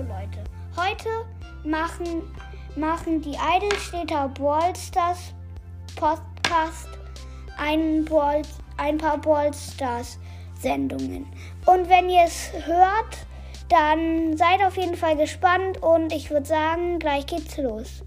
Leute, heute machen, machen die Eidelstädter Ballstars Podcast ein, Ball, ein paar Ballstars Sendungen. Und wenn ihr es hört, dann seid auf jeden Fall gespannt und ich würde sagen, gleich geht's los.